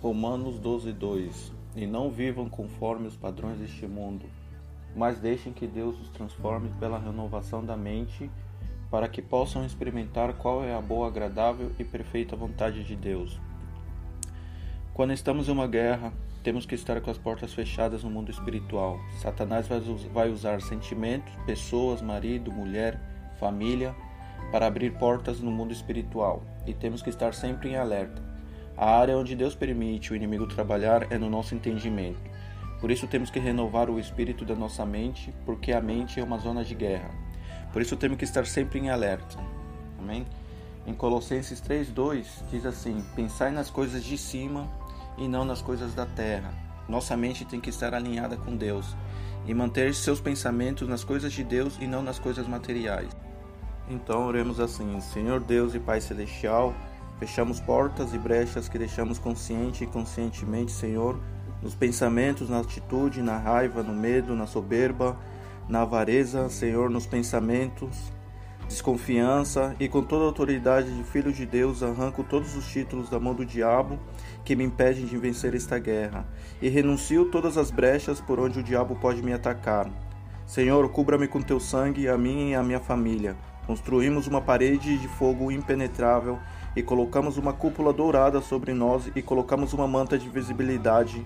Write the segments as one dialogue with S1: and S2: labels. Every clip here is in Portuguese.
S1: Romanos 12, 2 E não vivam conforme os padrões deste mundo, mas deixem que Deus os transforme pela renovação da mente, para que possam experimentar qual é a boa, agradável e perfeita vontade de Deus. Quando estamos em uma guerra, temos que estar com as portas fechadas no mundo espiritual. Satanás vai usar sentimentos, pessoas, marido, mulher, família, para abrir portas no mundo espiritual, e temos que estar sempre em alerta. A área onde Deus permite o inimigo trabalhar é no nosso entendimento. Por isso temos que renovar o espírito da nossa mente, porque a mente é uma zona de guerra. Por isso temos que estar sempre em alerta. Amém? Em Colossenses 3:2 diz assim: Pensai nas coisas de cima e não nas coisas da terra. Nossa mente tem que estar alinhada com Deus e manter seus pensamentos nas coisas de Deus e não nas coisas materiais. Então oremos assim: Senhor Deus e Pai celestial, Fechamos portas e brechas que deixamos consciente e conscientemente, Senhor, nos pensamentos, na atitude, na raiva, no medo, na soberba, na avareza, Senhor, nos pensamentos, desconfiança e com toda a autoridade de Filho de Deus arranco todos os títulos da mão do diabo que me impedem de vencer esta guerra e renuncio todas as brechas por onde o diabo pode me atacar. Senhor, cubra-me com teu sangue, a mim e a minha família. Construímos uma parede de fogo impenetrável e colocamos uma cúpula dourada sobre nós e colocamos uma manta de visibilidade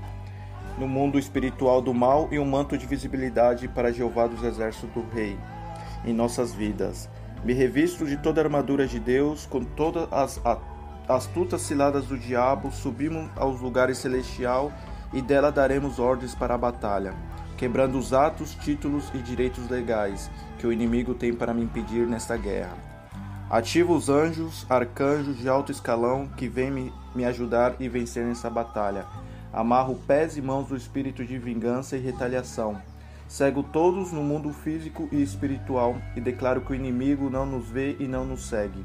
S1: no mundo espiritual do mal e um manto de visibilidade para Jeová dos exércitos do Rei em nossas vidas. Me revisto de toda a armadura de Deus, com todas as astutas ciladas do diabo, subimos aos lugares celestial e dela daremos ordens para a batalha, quebrando os atos, títulos e direitos legais que o inimigo tem para me impedir nesta guerra. Ativo os anjos, arcanjos de alto escalão que vêm me, me ajudar e vencer nessa batalha. Amarro pés e mãos do espírito de vingança e retaliação. Cego todos no mundo físico e espiritual e declaro que o inimigo não nos vê e não nos segue.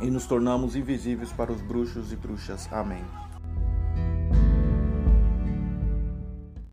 S1: E nos tornamos invisíveis para os bruxos e bruxas. Amém.